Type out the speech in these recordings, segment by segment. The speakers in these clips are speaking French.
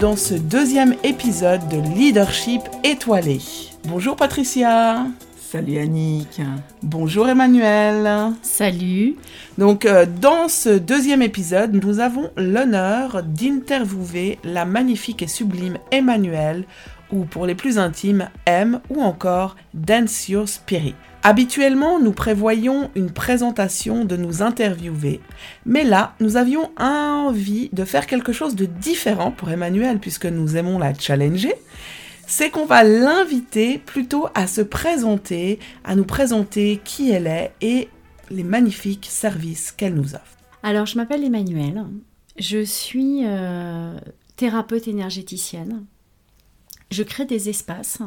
Dans ce deuxième épisode de Leadership étoilé. Bonjour Patricia. Salut Annick. Bonjour Emmanuel. Salut. Donc euh, dans ce deuxième épisode, nous avons l'honneur d'interviewer la magnifique et sublime Emmanuel, ou pour les plus intimes, M, ou encore Dance Your Spirit. Habituellement, nous prévoyons une présentation de nous interviewer, mais là, nous avions envie de faire quelque chose de différent pour Emmanuel puisque nous aimons la challenger. C'est qu'on va l'inviter plutôt à se présenter, à nous présenter qui elle est et les magnifiques services qu'elle nous offre. Alors, je m'appelle Emmanuel, je suis euh, thérapeute énergéticienne. Je crée des espaces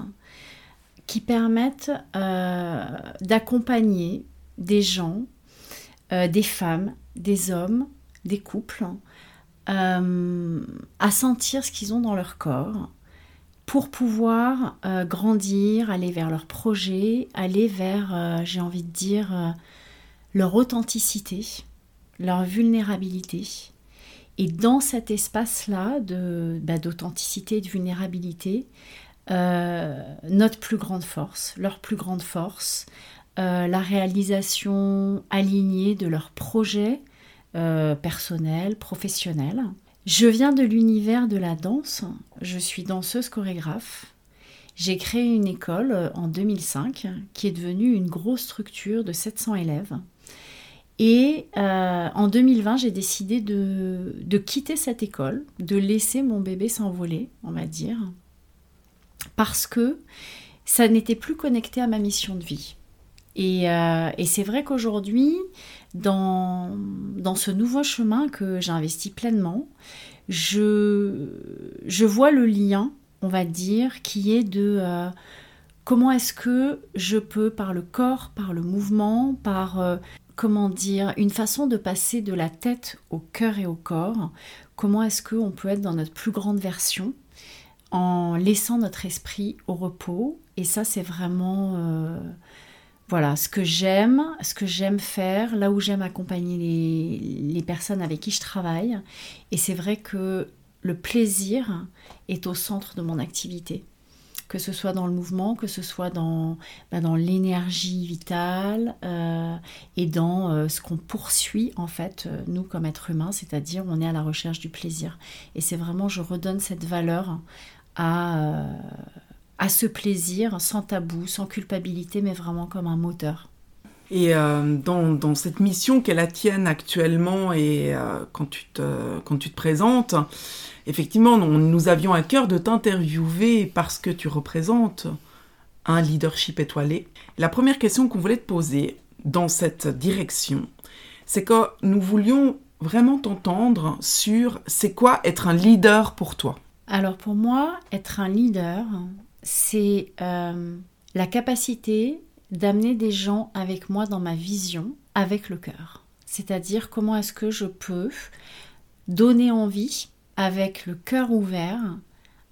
qui permettent euh, d'accompagner des gens, euh, des femmes, des hommes, des couples, euh, à sentir ce qu'ils ont dans leur corps pour pouvoir grandir, aller vers leurs projets, aller vers, j'ai envie de dire, leur authenticité, leur vulnérabilité. Et dans cet espace-là bah, d'authenticité et de vulnérabilité, notre plus grande force, leur plus grande force, euh, la réalisation alignée de leurs projets euh, personnels, professionnels. Je viens de l'univers de la danse, je suis danseuse chorégraphe. J'ai créé une école en 2005 qui est devenue une grosse structure de 700 élèves. Et en 2020, j'ai décidé de, de, quitter cette école, de laisser mon bébé s'envoler, on va dire, parce que ça n'était plus connecté à ma mission de vie. Et, euh, c'est vrai qu'aujourd'hui, dans, dans ce nouveau chemin que j'ai investi pleinement, je, je vois le lien, on va dire, qui est de euh, comment est-ce que je peux, par le corps, par le mouvement, par, euh, comment dire, une façon de passer de la tête au cœur et au corps, comment est-ce qu'on peut être dans notre plus grande version en laissant notre esprit au repos. Et ça, c'est vraiment euh, voilà ce que j'aime, ce que j'aime faire, là où j'aime accompagner les, personnes avec qui je travaille. Et c'est vrai que le plaisir est au centre de mon activité. Que ce soit dans le mouvement, que ce soit dans, bah, dans l'énergie vitale euh, et dans euh, ce qu'on poursuit en fait, nous comme êtres humains, c'est-à-dire on est à la recherche du plaisir. Et c'est vraiment, je redonne cette valeur à, à ce plaisir sans tabou, sans culpabilité, mais vraiment comme un moteur. Et euh, dans, dans, cette mission qu'elle la tienne actuellement et euh, quand, tu te, quand tu te présentes, effectivement, nous avions à cœur de t'interviewer parce que tu représentes un leadership étoilé. La première question qu'on voulait te poser dans cette direction, c'est que nous voulions vraiment t'entendre sur c'est quoi être un leader pour toi. Alors pour moi, être un leader, c'est euh, la capacité d'amener des gens avec moi dans ma vision avec le cœur. C'est-à-dire comment est-ce que je peux donner envie avec le cœur ouvert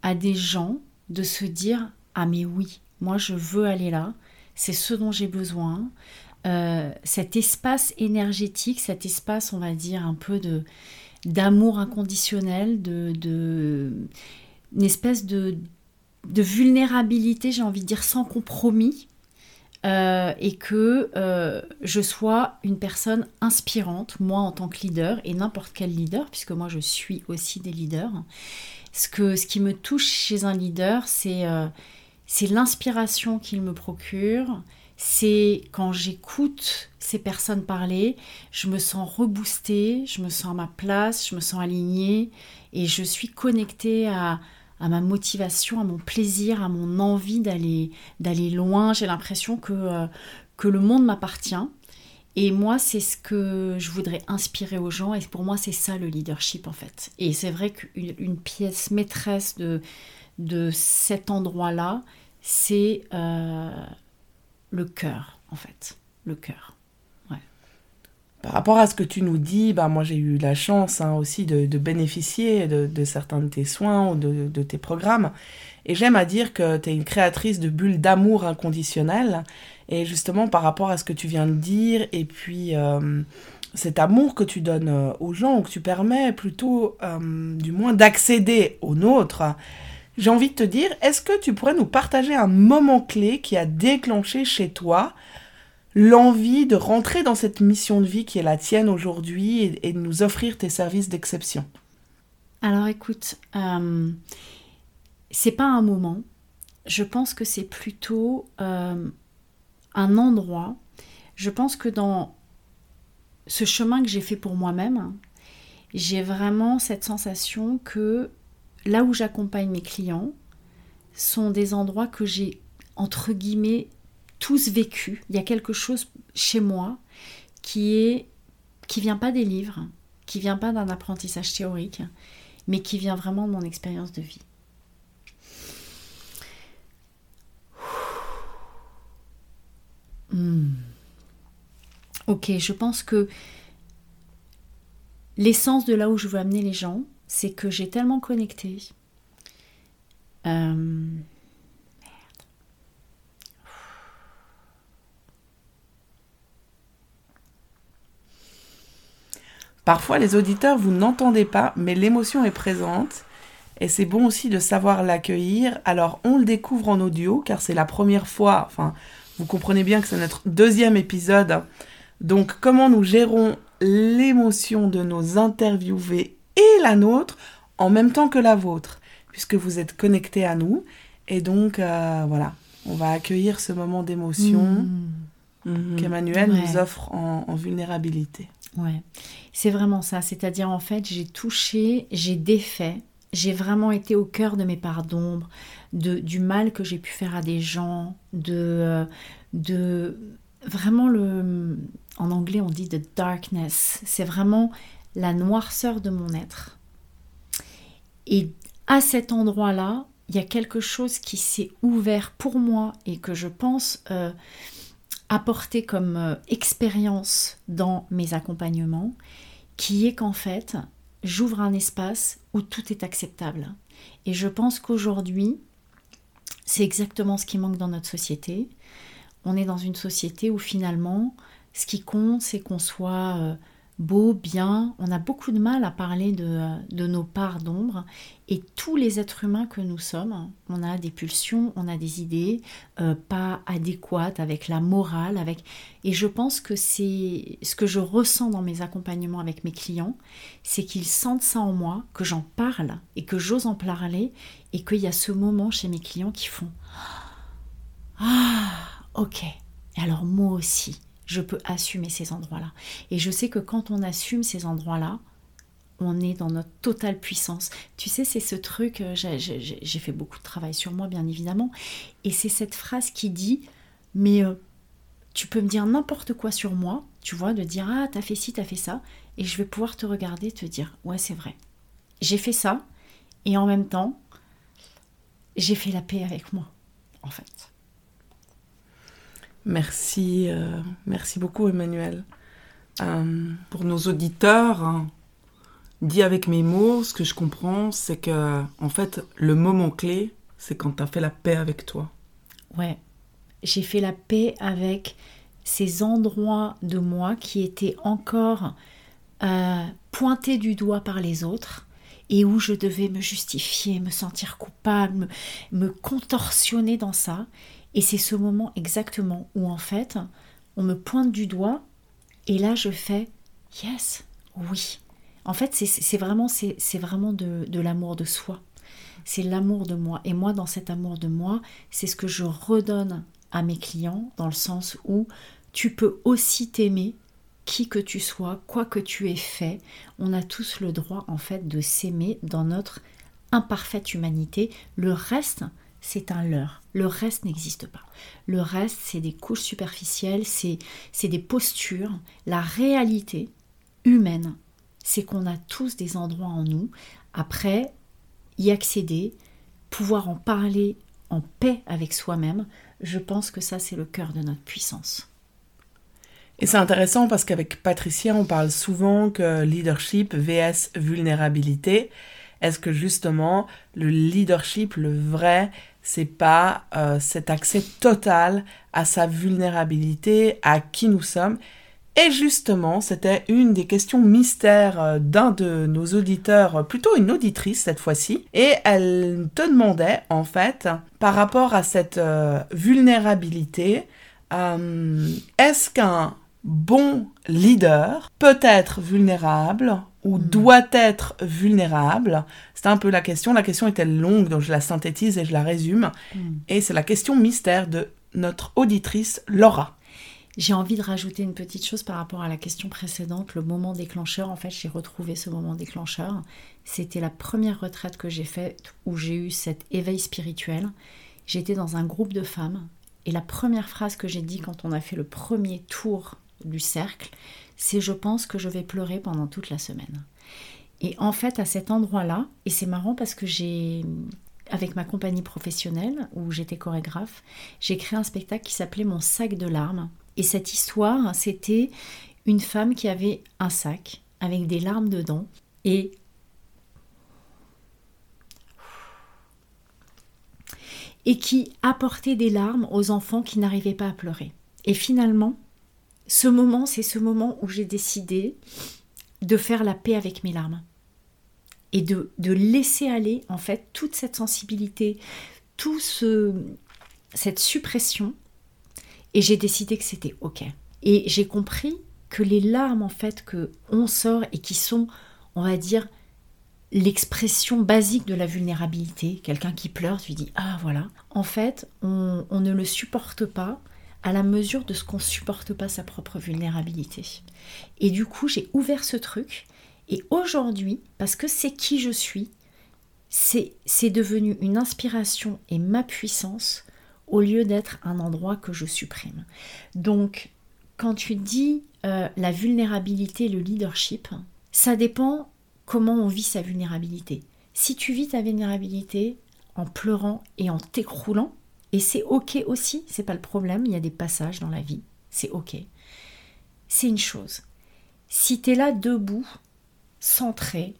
à des gens de se dire ah mais oui, moi je veux aller là, c'est ce dont j'ai besoin. Euh, cet espace énergétique, cet espace on va dire un peu de d'amour inconditionnel, de, de, une espèce de, de vulnérabilité, j'ai envie de dire, sans compromis, euh, et que euh, je sois une personne inspirante, moi en tant que leader, et n'importe quel leader, puisque moi je suis aussi des leaders. Ce, que, ce qui me touche chez un leader, c'est euh, c'est l'inspiration qu'il me procure, c'est quand j'écoute ces personnes parler, je me sens reboostée, je me sens à ma place, je me sens alignée et je suis connectée à, ma motivation, à mon plaisir, à mon envie d'aller d'aller loin. J'ai l'impression que, euh, que le monde m'appartient. Et moi, c'est ce que je voudrais inspirer aux gens. Et pour moi, c'est ça le leadership, en fait. Et c'est vrai qu'une pièce maîtresse de, de cet endroit-là, c'est euh, le cœur, en fait. Le cœur. Par rapport à ce que tu nous dis, bah, moi j'ai eu la chance hein, aussi de, bénéficier de, certains de tes soins ou de, tes programmes. Et j'aime à dire que tu es une créatrice de bulles d'amour inconditionnel. Et justement par rapport à ce que tu viens de dire, et puis euh, cet amour que tu donnes euh, aux gens, ou que tu permets plutôt du moins d'accéder au nôtre, j'ai envie de te dire, est-ce que tu pourrais nous partager un moment clé qui a déclenché chez toi l'envie de rentrer dans cette mission de vie qui est la tienne aujourd'hui et, de nous offrir tes services d'exception? Alors écoute, euh, c'est pas un moment. Je pense que c'est plutôt euh, un endroit. Je pense que dans ce chemin que j'ai fait pour moi-même, j'ai vraiment cette sensation que là où j'accompagne mes clients sont des endroits que j'ai, entre guillemets, tous vécu. Il y a quelque chose chez moi qui est qui vient pas des livres, qui vient pas d'un apprentissage théorique, mais qui vient vraiment de mon expérience de vie. Hmm. Ok, je pense que l'essence de là où je veux amener les gens, c'est que j'ai tellement connecté. Euh, Parfois, les auditeurs, vous n'entendez pas, mais l'émotion est présente. Et c'est bon aussi de savoir l'accueillir. Alors, on le découvre en audio, car c'est la première fois, enfin, vous comprenez bien que c'est notre deuxième épisode. Donc, comment nous gérons l'émotion de nos interviewés et la nôtre en même temps que la vôtre, puisque vous êtes connectés à nous. Et donc, euh, voilà, on va accueillir ce moment d'émotion mmh. qu'Emmanuel nous offre en vulnérabilité. Ouais, c'est vraiment ça. C'est-à-dire, en fait, j'ai touché, j'ai défait, j'ai vraiment été au cœur de mes parts d'ombre, de, du mal que j'ai pu faire à des gens, de, euh, de vraiment le. En anglais, on dit the darkness. C'est vraiment la noirceur de mon être. Et à cet endroit-là, il y a quelque chose qui s'est ouvert pour moi et que je pense. Euh, apporter comme euh, expérience dans mes accompagnements, qui est qu'en fait, j'ouvre un espace où tout est acceptable. Et je pense qu'aujourd'hui, c'est exactement ce qui manque dans notre société. On est dans une société où finalement, ce qui compte, c'est qu'on soit euh, beau, bien. On a beaucoup de mal à parler de, nos parts d'ombre. Et tous les êtres humains que nous sommes, on a des pulsions, on a des idées euh, pas adéquates avec la morale. avec Et je pense que c'est ce que je ressens dans mes accompagnements avec mes clients, c'est qu'ils sentent ça en moi, que j'en parle et que j'ose en parler et qu'il y a ce moment chez mes clients qui font Ah, ok. Alors moi aussi je peux assumer ces endroits-là. Et je sais que quand on assume ces endroits-là, on est dans notre totale puissance. Tu sais, c'est ce truc, euh, j'ai fait beaucoup de travail sur moi, bien évidemment, et c'est cette phrase qui dit, mais euh, tu peux me dire n'importe quoi sur moi, tu vois, de dire, ah, t'as fait ci, t'as fait ça, et je vais pouvoir te regarder te dire, ouais, c'est vrai. J'ai fait ça, et en même temps, j'ai fait la paix avec moi, en fait. Merci, euh, merci beaucoup Emmanuel. Euh, pour nos auditeurs, hein, dit avec mes mots, ce que je comprends, c'est que en fait, le moment clé, c'est quand tu as fait la paix avec toi. Ouais, j'ai fait la paix avec ces endroits de moi qui étaient encore euh, pointés du doigt par les autres et où je devais me justifier, me sentir coupable, me contorsionner dans ça. Et c'est ce moment exactement où en fait, on me pointe du doigt et là je fais yes, oui. En fait, c'est vraiment, c'est vraiment de, de l'amour de soi. C'est l'amour de moi. Et moi, dans cet amour de moi, c'est ce que je redonne à mes clients, dans le sens où tu peux aussi t'aimer, qui que tu sois, quoi que tu aies fait. On a tous le droit, en fait, de s'aimer dans notre imparfaite humanité. Le reste, c'est un leurre. Le reste n'existe pas. Le reste, c'est des couches superficielles, c'est des postures. La réalité humaine, c'est qu'on a tous des endroits en nous. Après, y accéder, pouvoir en parler en paix avec soi-même, je pense que ça, c'est le cœur de notre puissance. Et c'est intéressant parce qu'avec Patricia, on parle souvent que leadership vs vulnérabilité. Est-ce que justement le leadership, le vrai, c'est pas euh, cet accès total à sa vulnérabilité, à qui nous sommes. Et justement, c'était une des questions mystères euh, d'un de nos auditeurs, plutôt une auditrice cette fois-ci, et elle te demandait en fait, par rapport à cette euh, vulnérabilité, est-ce qu'un bon leader peut être vulnérable ou hmm. doit être vulnérable C'est un peu la question. La question était longue, donc je la synthétise et je la résume. Hmm. Et c'est la question mystère de notre auditrice Laura. J'ai envie de rajouter une petite chose par rapport à la question précédente, le moment déclencheur. En fait, j'ai retrouvé ce moment déclencheur. C'était la première retraite que j'ai faite où j'ai eu cet éveil spirituel. J'étais dans un groupe de femmes et la première phrase que j'ai dit quand on a fait le premier tour du cercle, c'est je pense que je vais pleurer pendant toute la semaine. Et en fait, à cet endroit-là, et c'est marrant parce que j'ai, avec ma compagnie professionnelle, où j'étais chorégraphe, j'ai créé un spectacle qui s'appelait Mon sac de larmes. Et cette histoire, c'était une femme qui avait un sac avec des larmes dedans et et qui apportait des larmes aux enfants qui n'arrivaient pas à pleurer. Et finalement, ce moment, c'est ce moment où j'ai décidé de faire la paix avec mes larmes et de, laisser aller en fait toute cette sensibilité, tout ce, cette suppression. Et j'ai décidé que c'était ok. Et j'ai compris que les larmes en fait que on sort et qui sont, on va dire, l'expression basique de la vulnérabilité, quelqu'un qui pleure, tu dis ah voilà, en fait on, on ne le supporte pas à la mesure de ce qu'on supporte pas sa propre vulnérabilité. Et du coup, j'ai ouvert ce truc et aujourd'hui, parce que c'est qui je suis, c'est devenu une inspiration et ma puissance au lieu d'être un endroit que je supprime. Donc, quand tu dis euh, la vulnérabilité, le leadership, ça dépend comment on vit sa vulnérabilité. Si tu vis ta vulnérabilité en pleurant et en t'écroulant, et c'est ok aussi, c'est pas le problème, il y a des passages dans la vie, c'est ok. C'est une chose. Si tu es là debout, centré,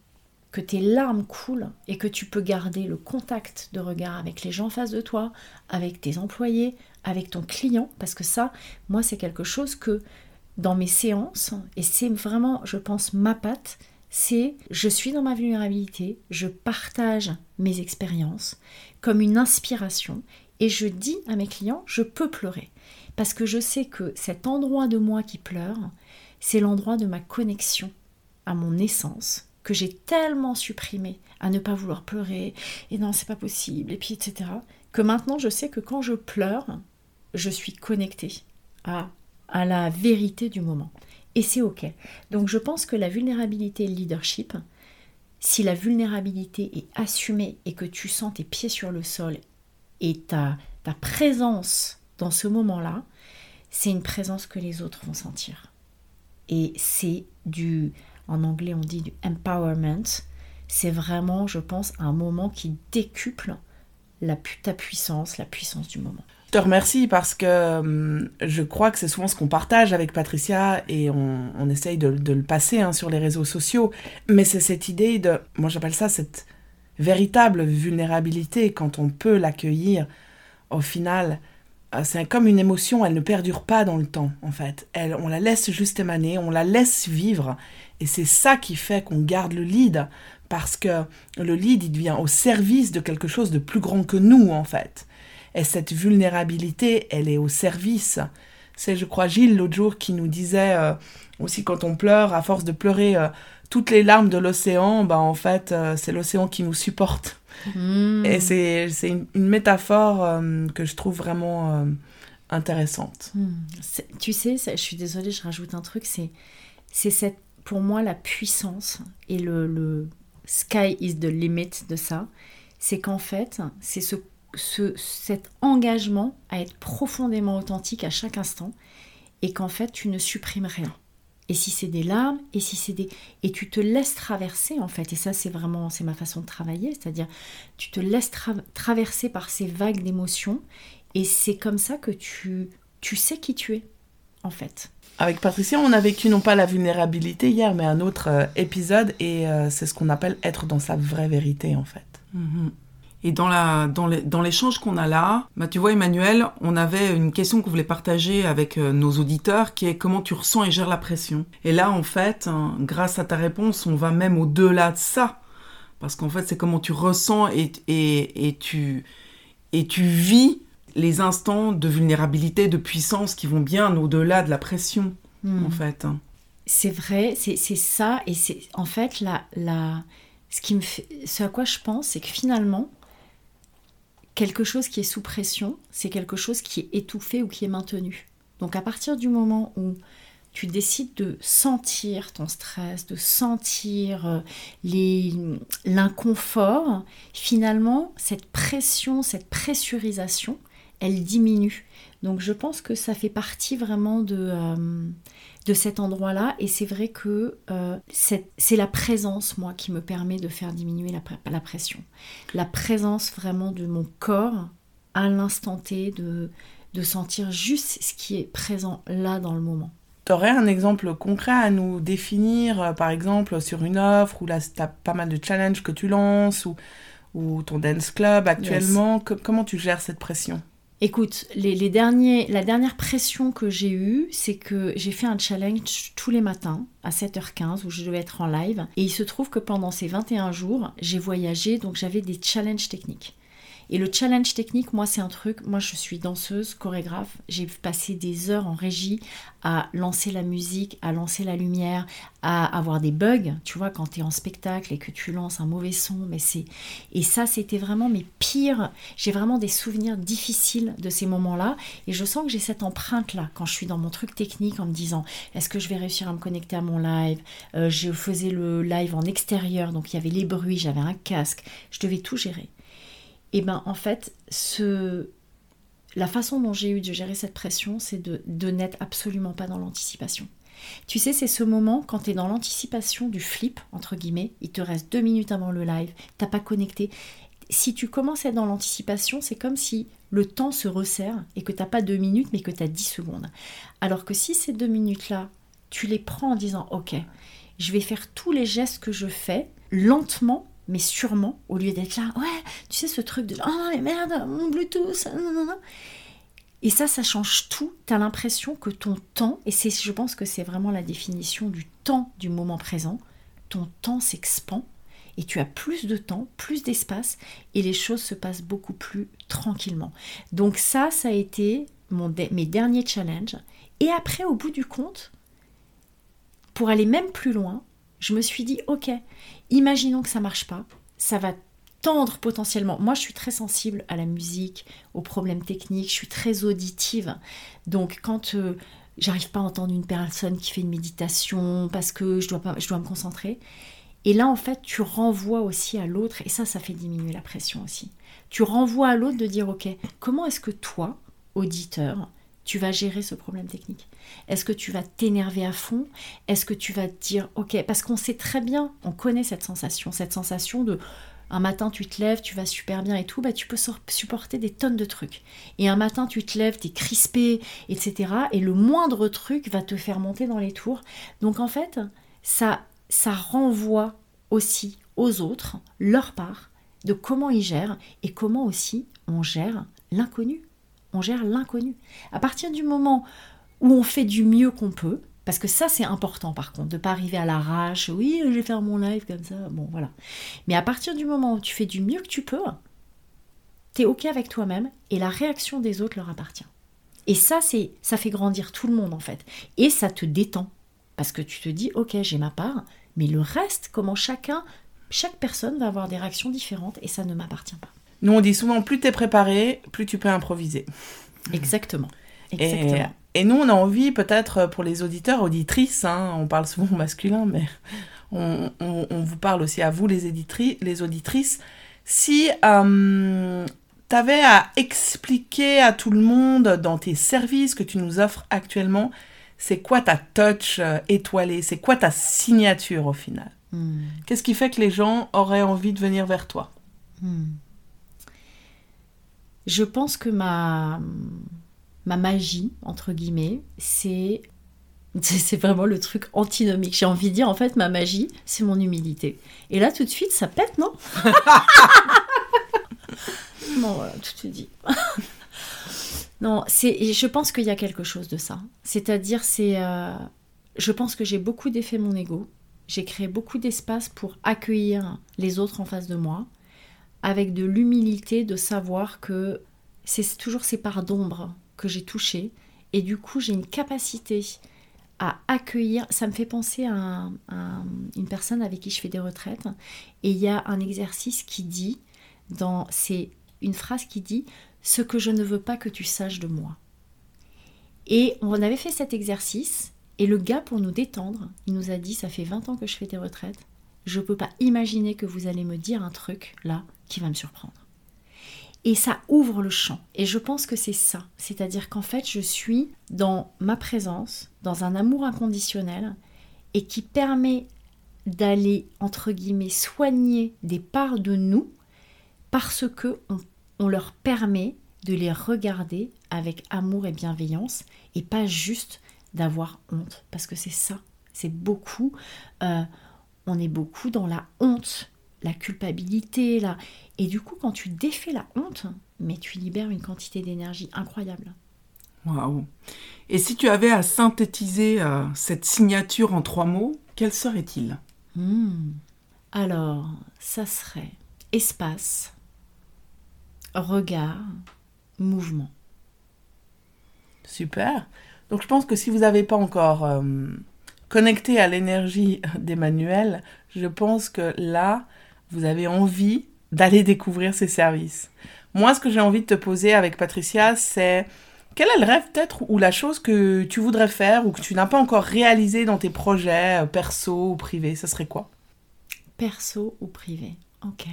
que tes larmes coulent et que tu peux garder le contact de regard avec les gens en face de toi, avec tes employés, avec ton client, parce que ça, moi, c'est quelque chose que dans mes séances, et c'est vraiment, je pense, ma patte, c'est je suis dans ma vulnérabilité, je partage mes expériences comme une inspiration et je dis à mes clients, je peux pleurer. Parce que je sais que cet endroit de moi qui pleure, c'est l'endroit de ma connexion à mon essence, que j'ai tellement supprimé à ne pas vouloir pleurer, et non, c'est pas possible, et puis etc. Que maintenant je sais que quand je pleure, je suis connectée à, à la vérité du moment. Et c'est ok. Donc je pense que la vulnérabilité et le leadership, si la vulnérabilité est assumée et que tu sens tes pieds sur le sol et ta, ta présence dans ce moment-là, c'est une présence que les autres vont sentir. Et c'est du, en anglais on dit du empowerment, c'est vraiment, je pense, un moment qui décuple la, ta puissance, la puissance du moment. Je te remercie parce que hum, je crois que c'est souvent ce qu'on partage avec Patricia et on, on essaye de, de, le passer hein, sur les réseaux sociaux. Mais c'est cette idée de, moi j'appelle ça cette véritable vulnérabilité quand on peut l'accueillir, au final, euh, c'est comme une émotion, elle ne perdure pas dans le temps, en fait. Elle, on la laisse juste émaner, on la laisse vivre, et c'est ça qui fait qu'on garde le lead, parce que le lead, il devient au service de quelque chose de plus grand que nous, en fait. Et cette vulnérabilité, elle est au service. C'est, je crois, Gilles, l'autre jour, qui nous disait euh, aussi quand on pleure, à force de pleurer euh, toutes les larmes de l'océan, bah en fait, euh, c'est l'océan qui nous supporte. Hmm. Et c'est, une, métaphore que je trouve vraiment intéressante. Hmm. Tu sais, je suis désolée, je rajoute un truc, c'est, c'est cette, pour moi la puissance et le, le sky is the limit de ça, c'est qu'en fait, c'est ce ce, cet engagement à être profondément authentique à chaque instant et qu'en fait tu ne supprimes rien. Et si c'est des larmes, et si c'est des et tu te laisses traverser en fait. Et ça c'est vraiment c'est ma façon de travailler, c'est-à-dire tu te laisses traverser par ces vagues d'émotions et c'est comme ça que tu tu sais qui tu es en fait. Avec Patricia, on a vécu non pas la vulnérabilité hier, mais un autre euh, épisode, et euh, c'est ce qu'on appelle être dans sa vraie vérité, en fait. Mhm. Et dans la dans l'échange qu'on a là, bah, tu vois Emmanuel, on avait une question qu'on voulait partager avec euh, nos auditeurs qui est comment tu ressens et gères la pression. Et là en fait, hein, grâce à ta réponse, on va même au-delà de ça parce qu'en fait, c'est comment tu ressens et, et, et tu et tu vis les instants de vulnérabilité, de puissance qui vont bien au-delà de la pression, hmm. en fait. Hein. C'est vrai, c'est ça, et c'est en fait la, la, ce, qui me fait, ce à quoi je pense, c'est que finalement, quelque chose qui est sous pression, c'est quelque chose qui est étouffé ou qui est maintenu. Donc à partir du moment où tu décides de sentir ton stress, de sentir euh, l'inconfort, finalement, cette pression, cette pressurisation, elle diminue. Donc je pense que ça fait partie vraiment de, euh, de cet endroit-là. Et c'est vrai que euh, c'est la présence, moi, qui me permet de faire diminuer la, la pression. La présence vraiment de mon corps à l'instant T, de, de sentir juste ce qui est présent là dans le moment. Tu aurais un exemple concret à nous définir, euh, par exemple, sur une offre où là, tu as pas mal de challenges que tu lances ou, ou ton dance club actuellement? comment tu gères cette pression? Écoute, les, derniers, la dernière pression que j'ai eue, c'est que j'ai fait un challenge tous les matins à 7h15 où je devais être en live. Et il se trouve que pendant ces 21 jours, j'ai voyagé, donc j'avais des challenges techniques. Et le challenge technique, moi, c'est un truc. Moi, je suis danseuse, chorégraphe. J'ai passé des heures en régie à lancer la musique, à lancer la lumière, à avoir des bugs. Tu vois, quand tu es en spectacle et que tu lances un mauvais son, mais c'est. Et ça, c'était vraiment mes pires. J'ai vraiment des souvenirs difficiles de ces moments-là. Et je sens que j'ai cette empreinte-là quand je suis dans mon truc technique en me disant est-ce que je vais réussir à me connecter à mon live? Euh, Je faisais le live en extérieur, donc il y avait les bruits, j'avais un casque. Je devais tout gérer et eh ben en fait, ce... la façon dont j'ai eu de gérer cette pression, c'est de, de n'être absolument pas dans l'anticipation. Tu sais, c'est ce moment quand tu es dans l'anticipation du flip, entre guillemets, il te reste deux minutes avant le live, t'as pas connecté. Si tu commences à être dans l'anticipation, c'est comme si le temps se resserre et que t'as pas deux minutes, mais que tu as dix secondes. Alors que si ces deux minutes-là, tu les prends en disant, ok, je vais faire tous les gestes que je fais lentement mais sûrement, au lieu d'être là, ouais, tu sais, ce truc de oh mais merde, mon Bluetooth, Et ça, ça change tout. Tu as l'impression que ton temps, et c'est, je pense que c'est vraiment la définition du temps du moment présent, ton temps s'expand et tu as plus de temps, plus d'espace et les choses se passent beaucoup plus tranquillement. Donc ça, ça a été mon mes derniers challenges. Et après, au bout du compte, pour aller même plus loin, je me suis dit, ok, imaginons que ça marche pas, ça va tendre potentiellement. Moi, je suis très sensible à la musique, aux problèmes techniques, je suis très auditive. Donc, quand euh, j'arrive pas à entendre une personne qui fait une méditation parce que je dois, je dois me concentrer, et là, en fait, tu renvoies aussi à l'autre, et ça, ça fait diminuer la pression aussi. Tu renvoies à l'autre de dire, ok, comment est-ce que toi, auditeur, tu vas gérer ce problème technique Est-ce que tu vas t'énerver à fond? Est-ce que tu vas te dire, ok, parce qu'on sait très bien, on connaît cette sensation, cette sensation de un matin tu te lèves, tu vas super bien et tout, bah tu peux supporter des tonnes de trucs. Et un matin tu te lèves, tu es crispé, etc. Et le moindre truc va te faire monter dans les tours. Donc en fait, ça, ça renvoie aussi aux autres leur part de comment ils gèrent et comment aussi on gère l'inconnu on gère l'inconnu. À partir du moment où on fait du mieux qu'on peut, parce que ça c'est important par contre, de ne pas arriver à l'arrache, oui je vais faire mon live comme ça, bon voilà. Mais à partir du moment où tu fais du mieux que tu peux, tu es ok avec toi-même et la réaction des autres leur appartient. Et ça c'est ça fait grandir tout le monde en fait. Et ça te détend. Parce que tu te dis ok j'ai ma part, mais le reste, comment chacun, chaque personne va avoir des réactions différentes et ça ne m'appartient pas. Nous, on dit souvent, plus tu es préparé, plus tu peux improviser. Exactement. Et, nous, on a envie, peut-être pour les auditeurs, auditrices, hein, on parle souvent masculin, mais on, vous parle aussi à vous, les, les auditrices, si euh, tu avais à expliquer à tout le monde dans tes services que tu nous offres actuellement, c'est quoi ta touch euh, étoilée, c'est quoi ta signature au final? Hmm. Qu'est-ce qui fait que les gens auraient envie de venir vers toi? Hmm. Je pense que ma, ma magie, entre guillemets, c'est vraiment le truc antinomique. J'ai envie de dire, en fait, ma magie, c'est mon humilité. Et là, tout de suite, ça pète, non Non, voilà, tout est dit. non, c'est, je pense qu'il y a quelque chose de ça. C'est-à-dire, c'est, euh, je pense que j'ai beaucoup défait mon ego. J'ai créé beaucoup d'espace pour accueillir les autres en face de moi, avec de l'humilité de savoir que c'est toujours ces parts d'ombre que j'ai touchées. Et du coup, j'ai une capacité à accueillir. Ça me fait penser à, un- à une personne avec qui je fais des retraites. Et il y a un exercice qui dit, dans, c'est une phrase qui dit Ce que je ne veux pas que tu saches de moi. Et on avait fait cet exercice. Et le gars, pour nous détendre, il nous a dit Ça fait 20 ans que je fais des retraites. Je ne peux pas imaginer que vous allez me dire un truc là qui va me surprendre. Et ça ouvre le champ. Et je pense que c'est ça. C'est-à-dire qu'en fait, je suis dans ma présence, dans un amour inconditionnel, et qui permet d'aller, entre guillemets, soigner des parts de nous, parce que on, leur permet de les regarder avec amour et bienveillance, et pas juste d'avoir honte. Parce que c'est ça. C'est beaucoup. euh, on est beaucoup dans la honte, la culpabilité, là. Et du coup, quand tu défais la honte, mais tu libères une quantité d'énergie incroyable. Waouh. Et si tu avais à synthétiser euh, cette signature en trois mots, quels seraient-ils Hmm. Alors, ça serait espace, regard, mouvement. Super. Donc je pense que si vous n'avez pas encore euh, connecté à l'énergie d'Emmanuel, je pense que là, vous avez envie d'aller découvrir ses services. Moi, ce que j'ai envie de te poser avec Patricia, c'est quel est le rêve peut-être ou la chose que tu voudrais faire ou que tu n'as pas encore réalisé dans tes projets euh, perso ou privés? Ça serait quoi? Perso ou privé Ok.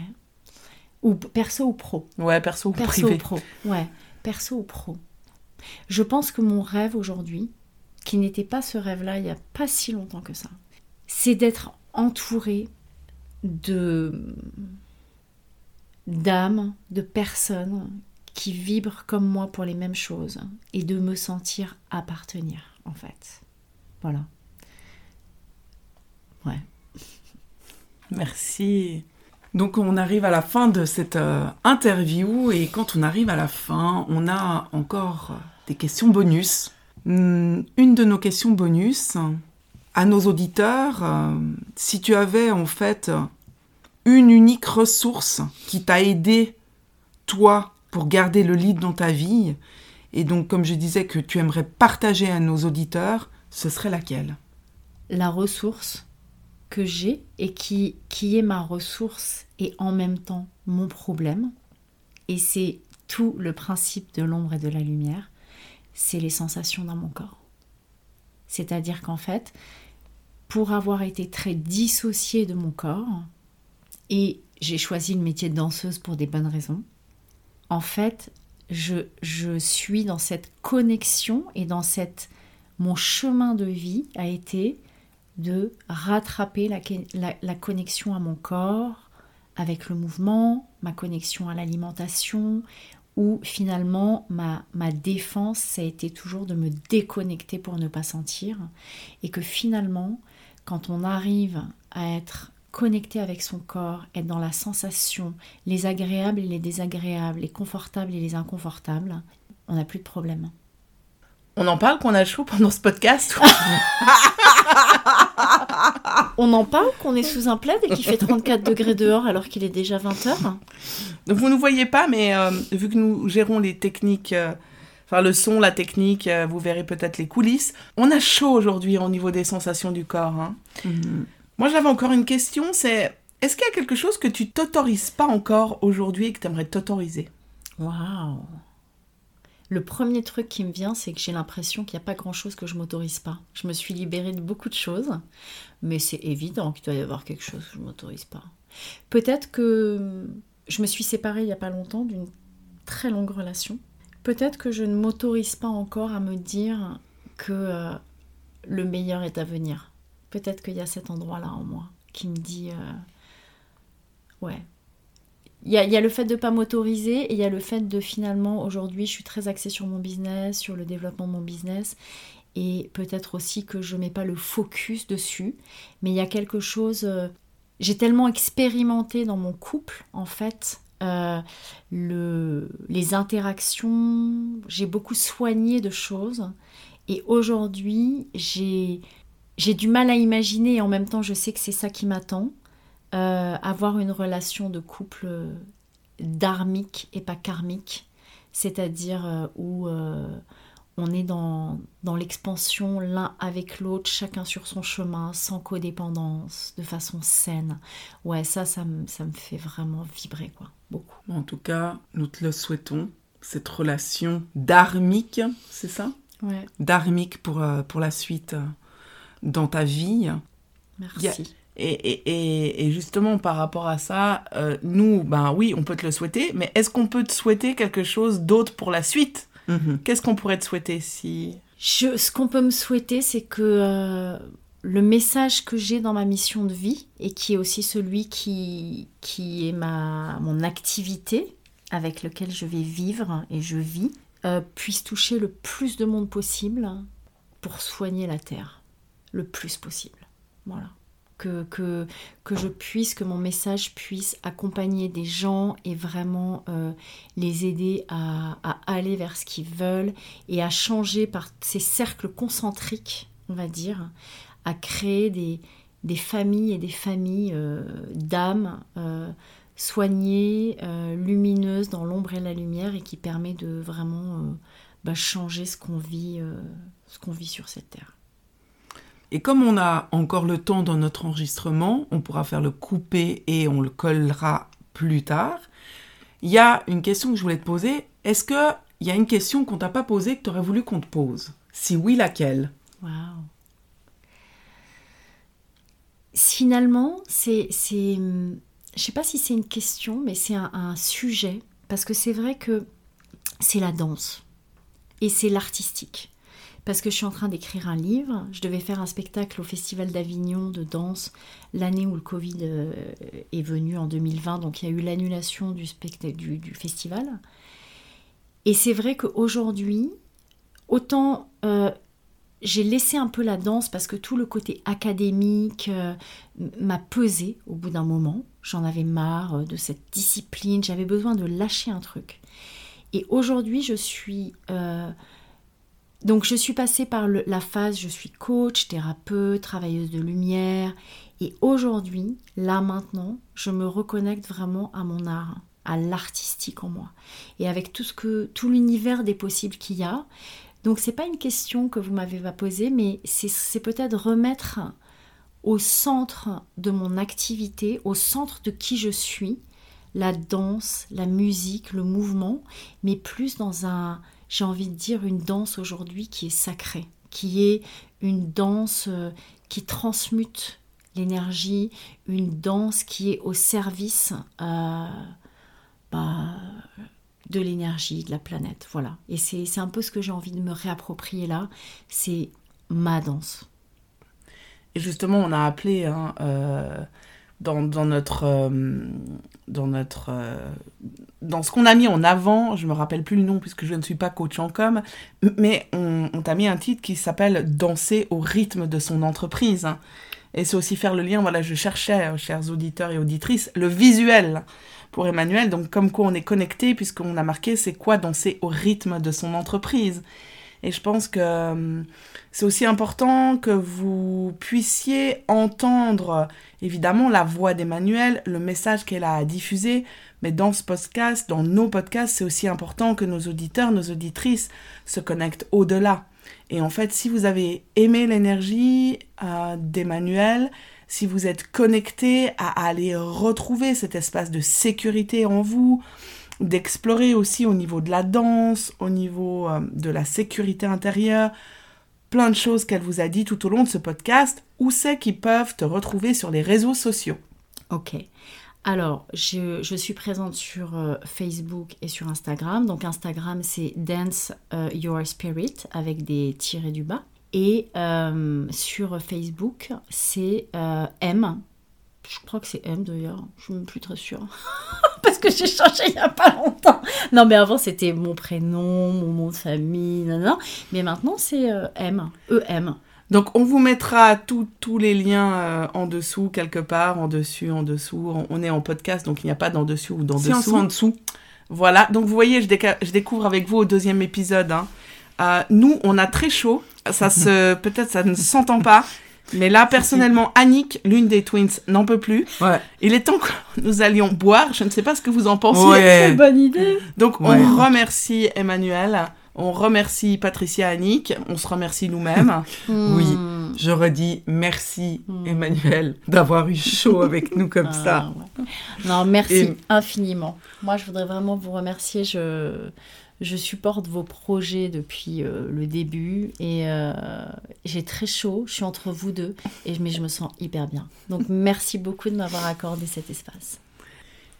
Ou perso ou pro Ouais, perso ou Perso privé. ou pro Ouais, perso ou pro. Je pense que mon rêve aujourd'hui, qui n'était pas ce rêve-là il n'y a pas si longtemps que ça, c'est d'être entouré de d'âmes, de personnes qui vibrent comme moi pour les mêmes choses et de me sentir appartenir en fait. Voilà. Ouais. Merci. Donc on arrive à la fin de cette euh, interview et quand on arrive à la fin, on a encore des questions bonus. Hmm, Une de nos questions bonus à nos auditeurs, euh, si tu avais en fait une unique ressource qui t'a aidé toi pour garder le lead dans ta vie et donc comme je disais que tu aimerais partager à nos auditeurs, ce serait laquelle? La ressource que j'ai et qui, qui est ma ressource et en même temps mon problème, et c'est tout le principe de l'ombre et de la lumière, c'est les sensations dans mon corps. C'est-à-dire qu'en fait, pour avoir été très dissociée de mon corps, et j'ai choisi le métier de danseuse pour des bonnes raisons, en fait, je, je suis dans cette connexion et dans cette... Mon chemin de vie a été de rattraper la, la- connexion à mon corps avec le mouvement, ma connexion à l'alimentation, où finalement ma, ma défense, ça a été toujours de me déconnecter pour ne pas sentir, et que finalement, quand on arrive à être connecté avec son corps, être dans la sensation, les agréables et les désagréables, les confortables et les inconfortables, on n'a plus de problème. On en parle qu'on a chaud pendant ce podcast On en parle qu'on est sous un plaid et qu'il fait 34 degrés dehors alors qu'il est déjà 20 heures? Donc vous ne voyez pas, mais euh, vu que nous gérons les techniques, euh, enfin le son, la technique, euh, vous verrez peut-être les coulisses. On a chaud aujourd'hui au niveau des sensations du corps. hein. Moi j'avais encore une question, c'est est-ce qu'il y a quelque chose que tu t'autorises pas encore aujourd'hui et que tu aimerais t'autoriser? Waouh Le premier truc qui me vient, c'est que j'ai l'impression qu'il n'y a pas grand-chose que je m'autorise pas. Je me suis libérée de beaucoup de choses, mais c'est évident qu'il doit y avoir quelque chose que je m'autorise pas. Peut-être que je me suis séparée il n'y a pas longtemps d'une très longue relation. Peut-être que je ne m'autorise pas encore à me dire que euh, le meilleur est à venir. Peut-être qu'il y a cet endroit-là en moi qui me dit euh, ouais. Il y, a, le fait de ne pas m'autoriser et il y a le fait de finalement aujourd'hui je suis très axée sur mon business, sur le développement de mon business et peut-être aussi que je mets pas le focus dessus, mais il y a quelque chose. Euh, j'ai tellement expérimenté dans mon couple en fait euh, le, les interactions, j'ai beaucoup soigné de choses. Et aujourd'hui, j'ai, du mal à imaginer, et en même temps, je sais que c'est ça qui m'attend, euh, avoir une relation de couple dharmique et pas karmique, c'est-à-dire euh, où on est dans, dans l'expansion l'un avec l'autre, chacun sur son chemin, sans codépendance, de façon saine. Ouais, ça, ça me, ça me fait vraiment vibrer, quoi, beaucoup. En tout cas, nous te le souhaitons, cette relation dharmique, c'est ça? Ouais. Dharmique pour, euh, pour la suite euh, dans ta vie. Merci. Et, et, et, justement, par rapport à ça, euh, nous, ben oui, on peut te le souhaiter, mais est-ce qu'on peut te souhaiter quelque chose d'autre pour la suite? Mhm. Qu'est-ce qu'on pourrait te souhaiter si... ce qu'on peut me souhaiter, c'est que euh, le message que j'ai dans ma mission de vie, et qui est aussi celui qui, qui est ma, mon activité avec lequel je vais vivre et je vis, euh, puisse toucher le plus de monde possible pour soigner la Terre, le plus possible. Voilà que, que, que, je puisse, que mon message puisse accompagner des gens et vraiment euh, les aider à, à, aller vers ce qu'ils veulent et à changer par ces cercles concentriques, on va dire, à créer des, des familles et des familles euh, d'âmes euh, soignées, lumineuses dans l'ombre et la lumière et qui permet de vraiment bah, changer ce qu'on vit, ce qu'on vit sur cette terre. Et comme on a encore le temps dans notre enregistrement, on pourra faire le couper et on le collera plus tard. Il y a une question que je voulais te poser. Est-ce qu'il y a une question qu'on t'a pas posée que tu aurais voulu qu'on te pose? Si oui, laquelle? Waouh. Finalement, c'est, c'est, je sais pas si c'est une question, mais c'est un sujet. Parce que c'est vrai que c'est la danse. Et c'est l'artistique parce que je suis en train d'écrire un livre. Je devais faire un spectacle au Festival d'Avignon de danse l'année où le Covid euh, est venu en 2020, donc il y a eu l'annulation du, du, du, festival. Et c'est vrai qu'aujourd'hui, autant euh, j'ai laissé un peu la danse parce que tout le côté académique euh, m'a pesé au bout d'un moment. J'en avais marre de cette discipline, j'avais besoin de lâcher un truc. Et aujourd'hui, je suis donc je suis passée par la phase, je suis coach, thérapeute, travailleuse de lumière. Et aujourd'hui, là maintenant, je me reconnecte vraiment à mon art, à l'artistique en moi. Et avec tout ce que tout l'univers des possibles qu'il y a. Donc c'est pas une question que vous m'avez pas posée, mais c'est peut-être remettre au centre de mon activité, au centre de qui je suis, la danse, la musique, le mouvement, mais plus dans un j'ai envie de dire, une danse aujourd'hui qui est sacrée, qui est une danse euh, qui transmute l'énergie, une danse qui est au service euh, bah, de l'énergie, de la planète. Voilà. Et c'est un peu ce que j'ai envie de me réapproprier là, c'est ma danse. Et justement, on a appelé hein, euh, dans, notre euh, dans notre euh, dans ce qu'on a mis en avant je me rappelle plus le nom puisque je ne suis pas coach en com mais on, t'a mis un titre qui s'appelle danser au rythme de son entreprise et c'est aussi faire le lien voilà je cherchais euh, chers auditeurs et auditrices le visuel pour Emmanuel. Donc comme quoi on est connecté puisqu'on a marqué c'est quoi danser au rythme de son entreprise? Et je pense que euh, c'est aussi important que vous puissiez entendre évidemment la voix d'Emmanuel, le message qu'elle a à diffuser, mais dans ce podcast, dans nos podcasts, c'est aussi important que nos auditeurs, nos auditrices se connectent au-delà. Et en fait, si vous avez aimé l'énergie euh, d'Emmanuel, si vous êtes connecté à aller retrouver cet espace de sécurité en vous, d'explorer aussi au niveau de la danse, au niveau euh, de la sécurité intérieure, plein de choses qu'elle vous a dit tout au long de ce podcast. Où c'est qu'ils peuvent te retrouver sur les réseaux sociaux? Ok. Alors, je, je suis présente sur euh, Facebook et sur Instagram. Donc, Instagram, c'est Dance euh, Your Spirit avec des tirés du bas. Et sur Facebook, c'est M. Je crois que c'est M d'ailleurs. Je suis même plus très sûre. Parce que j'ai changé il n'y a pas longtemps. Non, mais avant, c'était mon prénom, mon nom de famille, non, non. Mais maintenant, c'est euh, M. E-M. Donc on vous mettra tous tous les liens euh, en dessous, quelque part, en dessus, en dessous. On, est en podcast, donc il n'y a pas d'en dessous ou d'en Si dessous. en dessous. Voilà, donc vous voyez, je, déca- je découvre avec vous au deuxième épisode. hein. Euh, nous, on a très chaud. Ça se, peut-être ça ne s'entend pas. Mais là, personnellement, Annick, l'une des twins, n'en peut plus. Ouais. Il est temps que nous allions boire. Je ne sais pas ce que vous en pensez. Ouais. bonne idée. Donc, Ouais. on remercie Emmanuel. On remercie Patricia Annick. On se remercie nous-mêmes. Oui. Hmm. Je redis merci Mm. Emmanuel d'avoir eu chaud avec nous comme Ah, ça. ouais. Non, merci Et- infiniment. Moi, je voudrais vraiment vous remercier. Je, je supporte vos projets depuis euh, le début et euh, j'ai très chaud. Je suis entre vous deux, et, mais je me sens hyper bien. Donc, merci beaucoup de m'avoir accordé cet espace.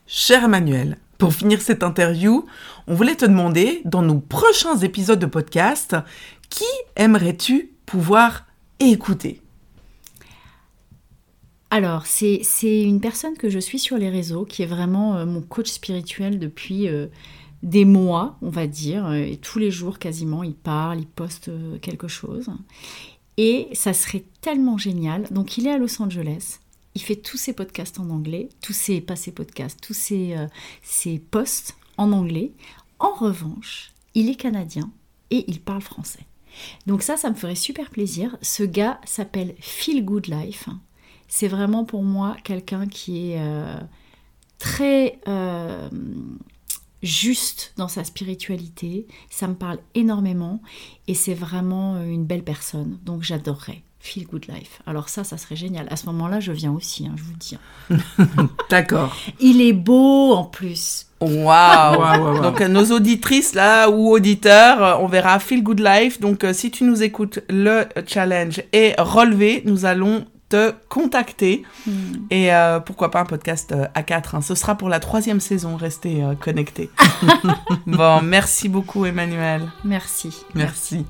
Cher Emmanuel, pour finir cette interview, on voulait te demander, dans nos prochains épisodes de podcast, qui aimerais-tu pouvoir écouter? Alors, c'est c'est une personne que je suis sur les réseaux, qui est vraiment euh, mon coach spirituel depuis euh, des mois, on va dire. euh, Et tous les jours, quasiment, il parle, il poste euh, quelque chose. Et ça serait tellement génial. Donc, il est à Los Angeles. Il fait tous ses podcasts en anglais, tous ses, podcasts, tous ses, euh, ses posts en anglais. En revanche, il est canadien et il parle français. Donc ça, ça me ferait super plaisir. Ce gars s'appelle Feel Good Life. C'est vraiment pour moi quelqu'un qui est très juste dans sa spiritualité. Ça me parle énormément et c'est vraiment euh, une belle personne. Donc j'adorerais. Feel Good Life. Alors ça, ça serait génial. À ce moment-là, je viens aussi, hein, je vous le dis. D'accord. Il est beau en plus. Waouh Waouh, waouh, waouh. Donc euh, nos auditrices là ou auditeurs, euh, on verra Feel Good Life. Donc si tu nous écoutes, le challenge est relevé. Nous allons te contacter Hmm. et euh, pourquoi pas un podcast euh, à 4. Ce sera pour la troisième saison. Restez euh, connectés. bon, merci beaucoup Emmanuel. Merci. Merci.